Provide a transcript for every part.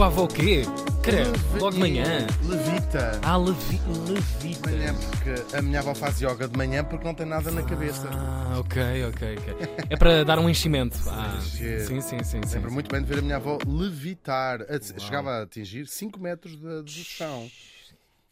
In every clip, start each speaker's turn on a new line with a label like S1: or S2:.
S1: tua avó o quê? Credo, logo de manhã.
S2: Levita.
S1: Ah, levi,
S2: De
S1: levita.
S2: manhã, porque a minha avó faz yoga de manhã porque não tem nada na cabeça.
S1: Ah, ok, ok, ok. É para dar um enchimento. Ah, sim, sim, sim.
S2: Lembro muito bem de ver a minha avó levitar. A- Chegava a atingir 5 metros da- do chão.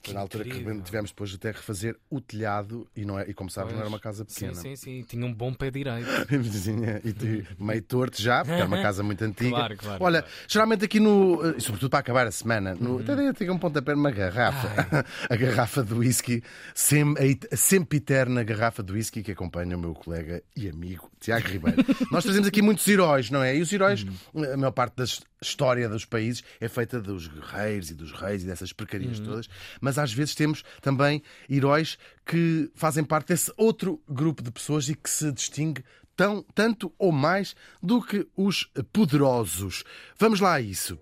S2: Foi na altura que
S1: incrível.
S2: tivemos depois de até refazer o telhado e, não é, e como sabes, não era uma casa
S1: Sim,
S2: pequena.
S1: sim, sim. Tinha um bom pé direito.
S2: Vizinha, e tu- meio torto já, porque era uma casa muito antiga.
S1: Claro, claro,
S2: Olha,
S1: claro. Uhum.
S2: geralmente aqui no. eh, Sobretudo para acabar a semana, no, até dei- tenho um pontapé numa garrafa. a garrafa de whisky, sem, a it- a sempre eterna garrafa de whisky que acompanha o meu colega e amigo Tiago Ribeiro. Nós trazemos aqui muitos heróis, não é? E os heróis,
S1: Uhum.
S2: a maior parte da história dos países é feita dos guerreiros e dos reis e dessas
S1: Uhum.
S2: porcarias todas, mas às vezes temos também heróis que fazem parte desse outro grupo de pessoas e que se distingue tão, tanto ou mais do que os poderosos. Vamos lá a isso.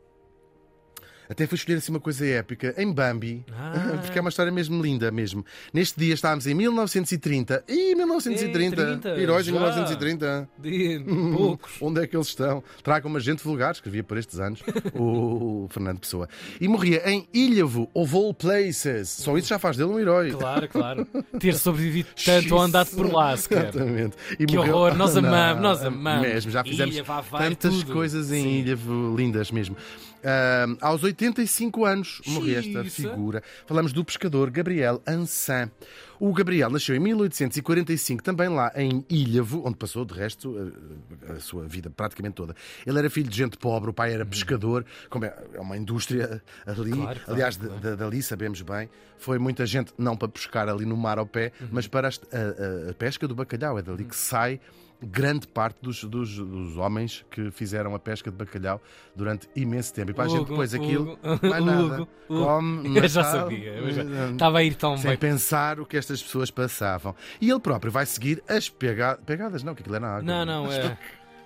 S2: Até fui escolher assim uma coisa épica em Bambi,
S1: Ah.
S2: porque é uma história mesmo linda mesmo. Neste dia estávamos em 1930. Ih, 1930!
S1: Ei, 30,
S2: Heróis de
S1: já.
S2: 1930.
S1: De poucos.
S2: Onde é que eles estão? Tragam uma gente vulgar, escrevia por estes anos o Fernando Pessoa. E morria em Ilhavo, of all places. Só isso já faz dele um herói.
S1: Claro, claro. Ter sobrevivido tanto ou andado por lá, sequer.
S2: Exatamente. E
S1: Que horror, nós amamos, nós amamos.
S2: Mesmo, já fizemos
S1: Ilha, vá, vai,
S2: tantas
S1: tudo.
S2: coisas em
S1: Sim.
S2: Ilhavo lindas mesmo. Ah, aos 85 anos morreu esta
S1: Xiça.
S2: figura. Falamos do pescador Gabriel Ansan. O Gabriel nasceu em 1845, também lá em Ilhavo, onde passou, de resto, a, a sua vida praticamente toda. Ele era filho de gente pobre, o pai era pescador, como é, é uma indústria ali.
S1: Claro, claro,
S2: Aliás,
S1: claro.
S2: de- dali sabemos bem, foi muita gente não para pescar ali no mar ao pé,
S1: Uhum.
S2: mas para a, a- a pesca do bacalhau. É dali que sai grande parte dos, dos, dos homens que fizeram a pesca de bacalhau durante imenso tempo. E para a gente depois aquilo,
S1: Hugo,
S2: mais nada.
S1: Hugo.
S2: Come,
S1: Eu já sabia. eu já-
S2: eh,
S1: Estava a ir tão
S2: sem
S1: bem.
S2: pensar o que estas pessoas passavam. E ele próprio vai seguir as pega... pegadas, não, que aquilo era na água.
S1: Não, não, é.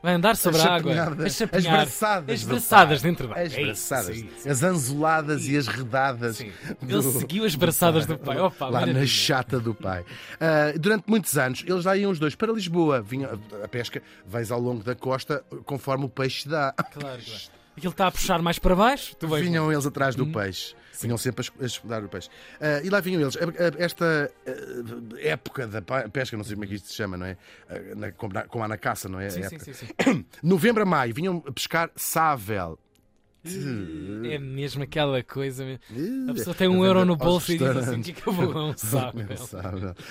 S1: Vai andar sobre
S2: As
S1: a água.
S2: as
S1: chapinhar.
S2: braçadas.
S1: As
S2: do
S1: braçadas
S2: pai.
S1: dentro da
S2: As
S1: É
S2: braçadas.
S1: sim, sim.
S2: As anzoladas e as redadas.
S1: Sim.
S2: do-
S1: Ele seguiu as braçadas do pai. Opa,
S2: lá na
S1: maravilha.
S2: chata do pai. Ah, durante muitos anos, eles já iam os dois para Lisboa. Vinha, a pesca vais ao longo da costa conforme o peixe dá.
S1: Claro, claro. Aquilo está a puxar mais para baixo. Tu vais.
S2: Vinham eles atrás
S1: Hum.
S2: do peixe. Vinham sempre a escudar o peixe. Ah, e lá vinham eles. Esta ah, época da pesca, não sei como é que isto se chama, não é? Ah, na- como, na, como há na caça, não é?
S1: Sim, sim, sim, sim.
S2: Novembro a maio, vinham pescar sável.
S1: É mesmo aquela coisa. A pessoa tem um euro no
S2: aos
S1: bolso e diz assim: o que é que eu vou com um saco?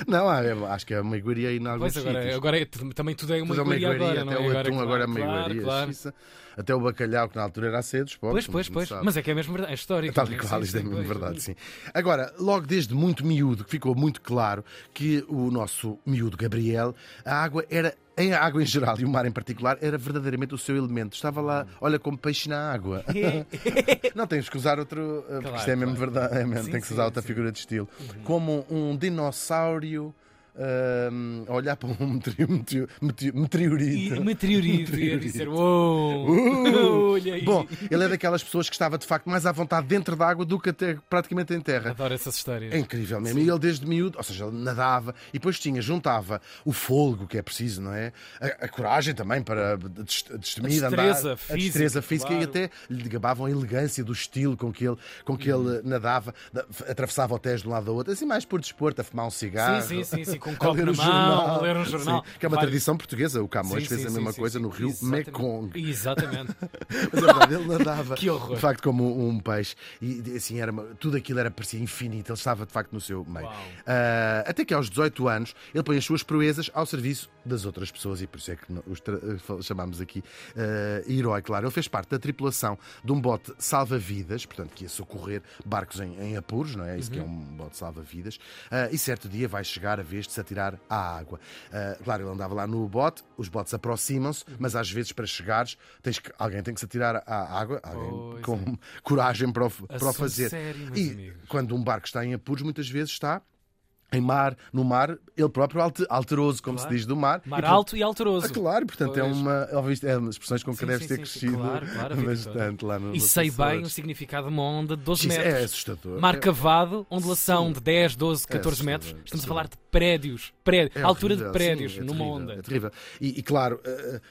S2: Não, é- acho que é uma iguaria aí em alguns
S1: Pois agora,
S2: sítios.
S1: agora é- também tudo é uma
S2: Tudo é
S1: iguaria agora,
S2: até
S1: é?
S2: o atum agora é uma iguaria. Até o bacalhau, que na altura era a cedo,
S1: Pois, pois,
S2: a
S1: pois. Mas é que é mesmo verdade. É histórico.
S2: Tal e
S1: é?
S2: qual, isto é mesmo verdade, sim. Agora, logo desde muito miúdo, que ficou muito claro que o nosso miúdo Gabriel, a água era, a água em geral e o mar em particular, era verdadeiramente o seu elemento. Estava lá, olha, como peixe na água. Não temos que usar outro, uh, porque
S1: Claro,
S2: isto é mesmo
S1: claro.
S2: verdade, é mesmo,
S1: Sim,
S2: tem que
S1: sim,
S2: usar outra
S1: sim.
S2: figura de estilo. Como um dinossauro. Um, a olhar para um meteo- meteo- meteo- meteorito.
S1: E meteorito. E a dizer: Uou!
S2: Uh!
S1: Olha aí.
S2: Bom, ele é daquelas pessoas que estava de facto mais à vontade dentro da água do que até praticamente em terra.
S1: Adoro essas histórias.
S2: É incrível mesmo. E ele desde miúdo, ou seja, ele nadava e depois tinha, juntava o fôlego que é preciso, não é? A, a coragem também para des- destemir,
S1: A
S2: andar.
S1: destreza
S2: a
S1: física,
S2: destreza física e
S1: claro.
S2: até lhe gabavam a elegância do estilo com que ele, com que
S1: Uhum.
S2: ele nadava, da- atravessava o Tejo de um lado ao outro, assim mais por desporto, a fumar um cigarro.
S1: Sim, sim, sim, sim, com um copo na mão,
S2: jornal.
S1: ler um jornal.
S2: Sim, que é uma
S1: Vai-
S2: tradição portuguesa. O Camões
S1: Sim,
S2: fez
S1: sim,
S2: a mesma coisa no rio
S1: Exatamente.
S2: Mekong.
S1: Exatamente.
S2: Mas é verdade, ele nadava
S1: Que horror.
S2: de facto como um peixe e assim era tudo aquilo era parecia infinito. Ele estava de facto no seu meio. Ah, até que aos 18 anos ele põe as suas proezas ao serviço das outras pessoas e por isso é que os eh, chamamos aqui ah, herói. Claro, ele fez parte da tripulação de um bote salva-vidas, portanto que ia socorrer barcos em, em apuros, não é? Isso que é um bote salva-vidas. Ah, e certo dia vai chegar a vez de se atirar à água. Ah, claro, ele andava lá no bote, os botes aproximam-se, mas às vezes para chegares tens que, alguém tem que se atirar à água, alguém
S1: Pois
S2: com coragem para o, para o fazer.
S1: sério,
S2: e
S1: amigos.
S2: quando um barco está em apuros, muitas vezes está em mar, no mar, ele próprio alte- alteroso, como
S1: Claro.
S2: se diz do mar.
S1: Mar
S2: E, portanto,
S1: alto e alteroso.
S2: ah, claro, portanto é
S1: Pois.
S2: uma, ouviste- é uma expressões com que
S1: Sim,
S2: deves
S1: sim,
S2: ter
S1: sim,
S2: crescido
S1: claro, claro,
S2: bastante lá no
S1: E sei bem o significado de uma onda de 12
S2: Isso
S1: metros.
S2: é assustador.
S1: Mar
S2: É-
S1: cavado, ondulação de 10, 12, 14
S2: assustador,
S1: metros. Estamos a falar de prédios. prédio-
S2: É
S1: altura de
S2: horrível,
S1: prédios
S2: sim, é
S1: numa
S2: terrível,
S1: onda.
S2: É terrível. E, e, claro, eh,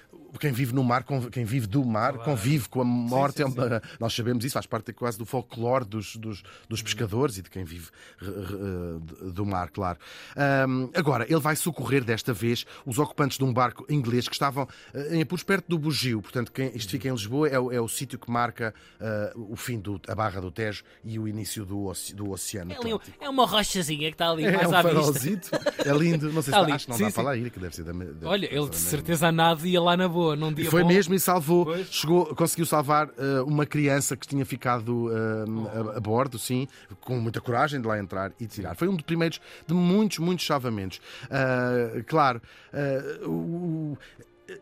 S2: quem vive no mar, quem vive do mar,
S1: Claro.
S2: convive com a morte.
S1: sim,
S2: é uma- Nós sabemos isso, faz parte quase do folclore dos, dos, dos pescadores e de quem vive re- do mar, claro. Ahm, agora, ele vai socorrer desta vez os ocupantes de um barco inglês que estavam eh, em apuros perto do Bugio. Portanto, quem, isto fica em Lisboa, é, o- é o sítio que marca ah, o fim da Barra do Tejo e o início do, do Oceano
S1: É, ali um- é uma rochazinha que está ali
S2: É
S1: mais
S2: um
S1: à vista.
S2: farolzito, é lindo. Não sei se
S1: Está ali,
S2: acho que não
S1: sim,
S2: dá
S1: sim.
S2: para lá ir, que deve ser da. deve
S1: Olha, ele
S2: da
S1: de certeza a nada ia lá na boa, num dia
S2: Foi
S1: bom.
S2: mesmo e salvou,
S1: Pois.
S2: chegou, conseguiu salvar eh, uma criança que tinha ficado eh,
S1: Oh.
S2: a, a bordo, sim, com muita coragem de lá entrar e tirar. Foi um dos primeiros de muitos, muitos salvamentos. Ah, claro, o- o-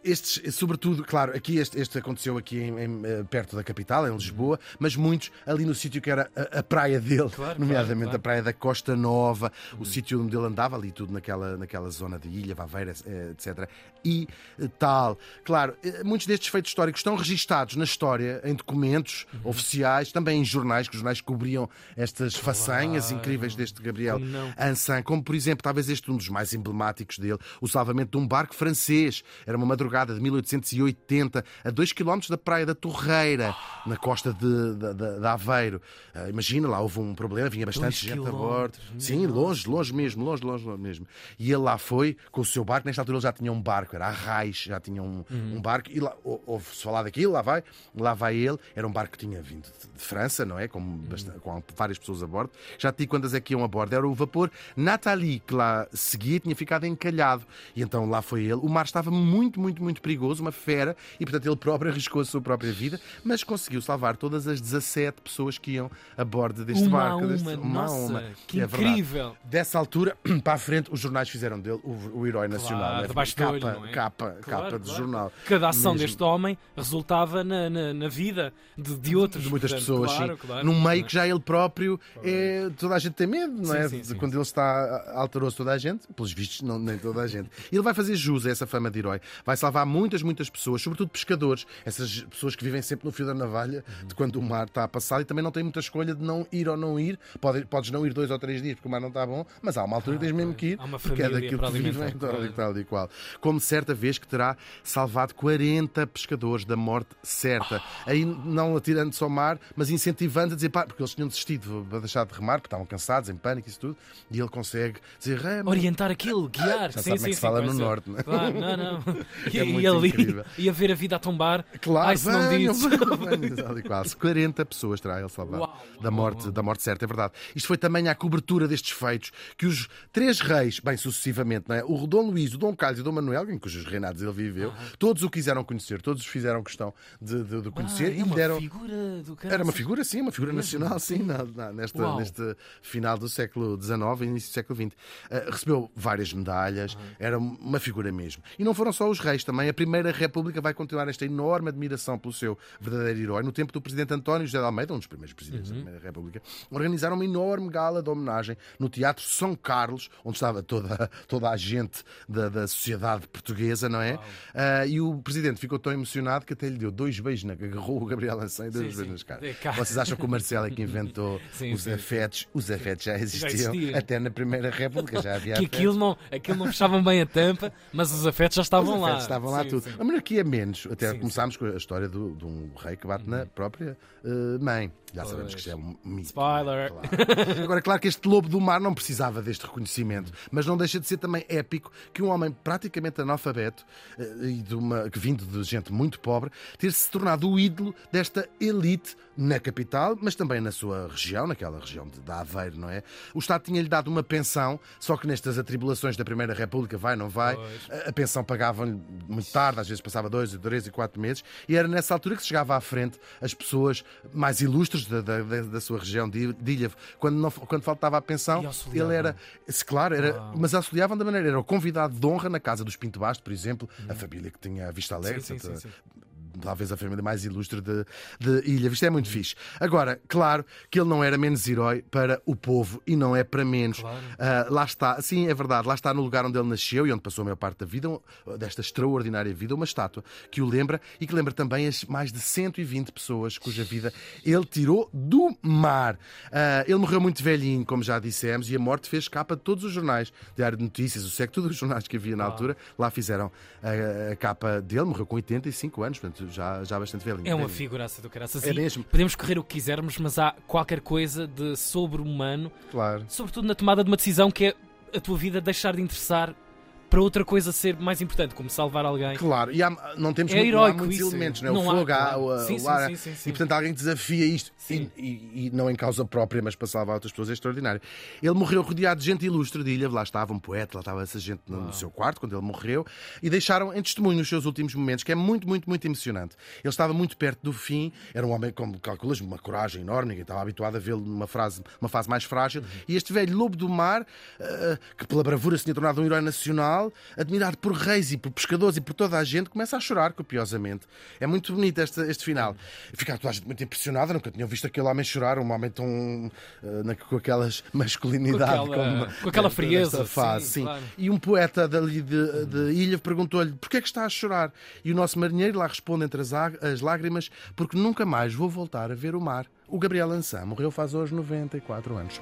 S2: estes, sobretudo, claro, aqui este, este aconteceu aqui em- em, eh, perto da capital, em Lisboa, mas muitos ali no sítio que era a, a praia dele,
S1: Claro,
S2: nomeadamente
S1: claro, claro.
S2: a praia da Costa Nova, o sítio onde ele andava ali tudo naquela, naquela zona de Ilha, Vaveira, eh, etc. E eh, tal. Claro, eh, muitos destes feitos históricos estão registados na história, em documentos
S1: Uhum.
S2: oficiais, também em jornais, que os jornais cobriam estas façanhas incríveis deste Gabriel? Ansan, como por exemplo, talvez este um dos mais emblemáticos dele, o salvamento de um barco francês. Era uma madrugada de 1880, a 2 km da praia da Torreira, na costa de, de, de- de Aveiro. Ah, imagina, lá houve um problema, vinha bastante gente a bordo. Sim, longe, longe mesmo, longe, longe, longe mesmo. E ele lá foi com o seu barco, nesta altura ele já tinha um barco, era a Raiz, já tinha um,
S1: Uhum.
S2: um barco, e lá ou- ouve-se falar daquilo, lá vai, lá vai ele. Era um barco que tinha vindo de, França, não é? Com,
S1: Uhum.
S2: bastante- com várias pessoas a bordo. Já digo quantas é que iam a bordo. Era o vapor Nathalie, que lá seguia, tinha ficado encalhado. E então lá foi ele. O mar estava muito, muito, muito perigoso, uma fera, e portanto ele próprio arriscou a sua própria vida, mas conseguiu salvar todas as 17 pessoas que iam a bordo deste
S1: Uma
S2: barco.
S1: a
S2: deste-
S1: uma, nossa, que
S2: É verdade.
S1: incrível.
S2: Dessa altura para a frente, os jornais fizeram dele o, o herói nacional.
S1: debaixo do
S2: capa,
S1: olho, é?
S2: capa,
S1: Claro,
S2: capa de
S1: claro.
S2: jornal.
S1: Cada ação
S2: Mesmo.
S1: deste homem resultava na, na, na vida de, de outros.
S2: de muitas
S1: Portanto,
S2: pessoas,
S1: claro,
S2: sim.
S1: claro.
S2: Num meio que já ele próprio é. Toda a gente tem medo, não
S1: Sim,
S2: é?
S1: sim,
S2: De. Quando ele está alterou-se toda a gente, pelos vistos, não, nem toda a gente. Ele vai fazer jus a essa fama de herói. Vai salvar muitas, muitas pessoas, sobretudo pescadores, essas pessoas que vivem sempre no fio da navalha de quando o mar está a passar e também não têm muita escolha de não ir ou não ir. Pode, podes não ir dois ou três dias porque o mar não está bom, mas há uma altura que tens mesmo que ir, porque é daquilo que vivem, tal e tal e qual. Como certa vez que terá salvado 40 pescadores da morte certa. Aí não atirando-se ao mar, mas incentivando a dizer, pá, porque eles tinham desistido para deixar de remar, porque estavam cansados, em pânico e isso tudo, e ele consegue dizer, rema.
S1: Orientar aquilo, guiar.
S2: Já
S1: sim,
S2: sabe como é
S1: sim,
S2: que se
S1: sim,
S2: fala no norte, não é?
S1: Claro, não, não. E,
S2: É
S1: e
S2: muito
S1: ali
S2: incrível.
S1: ia ver a vida a tombar.
S2: Claro,
S1: Ai, se não dizes.
S2: venham, e qual. 40 pessoas terá ele salvado
S1: Uau,
S2: da, morte, da morte certa, é verdade. Isto foi também à cobertura destes feitos que os três reis, bem sucessivamente, não é? o Dom Luís, o Dom Carlos e o Dom Manuel, em cujos reinados ele viveu, todos o quiseram conhecer, todos os fizeram questão de, de- de conhecer
S1: Ah,
S2: e
S1: é uma
S2: deram.
S1: figura do
S2: Era uma figura, sim, uma figura
S1: Mesmo?
S2: nacional, sim, na- na- nesta,
S1: Uau.
S2: neste final do século XIX e início do século XX. Uh, recebeu várias medalhas, era uma figura mesmo. E não foram só os reis, também a Primeira República vai continuar esta enorme admiração pelo seu verdadeiro herói. No tempo do presidente António José de Almeida, um dos primeiros presidentes
S1: Uhum.
S2: da Primeira República, organizaram uma enorme gala de homenagem no Teatro São Carlos, onde estava toda, toda a gente da, da sociedade portuguesa, não é? Uh, e o presidente ficou tão emocionado que até lhe deu dois beijos, na, agarrou o Gabriel Ansan e deu
S1: Sim,
S2: dois beijos nas caras.
S1: É, cara.
S2: Vocês acham que o Marcelo é que inventou
S1: Sim,
S2: os
S1: sim,
S2: afetos? Os afetos já existiam
S1: existia.
S2: até na Primeira República, já havia
S1: Que
S2: afetos.
S1: aquilo não, aquilo não fechavam bem a tampa, mas os afetos já estavam
S2: Os
S1: lá.
S2: Afetos estavam lá
S1: Sim,
S2: tudo.
S1: sim.
S2: A monarquia menos. Até
S1: Sim,
S2: começámos com a história do- de um rei que bate na própria eh, mãe. Já sabemos que isto é um mito.
S1: Spoiler.
S2: Claro. Agora, claro que este lobo do mar não precisava deste reconhecimento, mas não deixa de ser também épico que um homem praticamente analfabeto eh, e de uma, que vindo de gente muito pobre ter se tornado o ídolo desta elite na capital, mas também na sua região, naquela região de, de Aveiro, não é? O Estado tinha-lhe dado uma pensão, só que nestas atribulações da Primeira República, vai, não vai,
S1: Pois.
S2: a- a pensão pagavam-lhe muito tarde, às vezes passava dois, três e quatro meses, e era nessa altura que se chegava à frente as pessoas mais ilustres da, da, da- sua região de de Ilha. Quando, não, quando faltava a pensão,
S1: E
S2: ele era, se claro, era,
S1: Uau.
S2: mas auxiliavam da maneira, era o convidado de honra na casa dos Pinto Basto, por exemplo, a família que tinha a Vista Alegre,
S1: Sim, sim, sim.
S2: Talvez a família mais ilustre de, de Ilha. Isto é muito fixe. Agora, claro que ele não era menos herói para o povo e não é para menos.
S1: Claro.
S2: Uh, lá está, sim, é verdade, lá está no lugar onde ele nasceu e onde passou a maior parte da vida, desta extraordinária vida, uma estátua que o lembra e que lembra também as mais de 120 pessoas cuja vida ele tirou do mar. Uh, ele morreu muito velhinho, como já dissemos, e a morte fez capa de todos os jornais, Diário de Notícias, o SEC, todos os jornais que havia na altura, lá fizeram a, a, capa dele, morreu com 85 anos, portanto já, já bastante velhinho.
S1: É uma figuraça do caraças.
S2: É mesmo.
S1: Podemos correr o que quisermos, mas há qualquer coisa de sobre-humano,
S2: claro.
S1: sobretudo na tomada de uma decisão que é a tua vida deixar de interessar para outra coisa ser mais importante, como salvar alguém.
S2: Claro, e há, não temos
S1: é
S2: muito, não há muitos
S1: isso.
S2: elementos, não é?
S1: Não
S2: o
S1: há,
S2: fogo, há, o,
S1: Sim,
S2: o ar,
S1: sim, sim, sim.
S2: e portanto alguém desafia isto e, e- e não em causa própria, mas para salvar outras pessoas é extraordinário. Ele morreu rodeado de gente ilustre de ilha, lá estava um poeta, lá estava essa gente no, no seu quarto quando ele morreu e deixaram em testemunho os seus últimos momentos, que é muito, muito, muito emocionante. Ele estava muito perto do fim, era um homem, como calculas, uma coragem enorme, ninguém estava habituado a vê-lo numa fase, uma fase mais frágil,
S1: Uhum.
S2: e este velho lobo do mar, eh, que pela bravura se tinha tornado um herói nacional, admirado por reis e por pescadores e por toda a gente, começa a chorar copiosamente. É muito bonito este, este final. Fica toda a gente muito impressionada, nunca tinham visto aquele homem chorar, um homem tão. na- com aquelas masculinidade.
S1: Com aquela-
S2: como-
S1: com aquela frieza,
S2: fase,
S1: sim, claro.
S2: E um poeta dali de, de ilha perguntou-lhe porquê é que está a chorar? E o nosso marinheiro lá responde entre as, as lágrimas porque nunca mais vou voltar a ver o mar. O Gabriel Ançã morreu faz hoje 94 anos.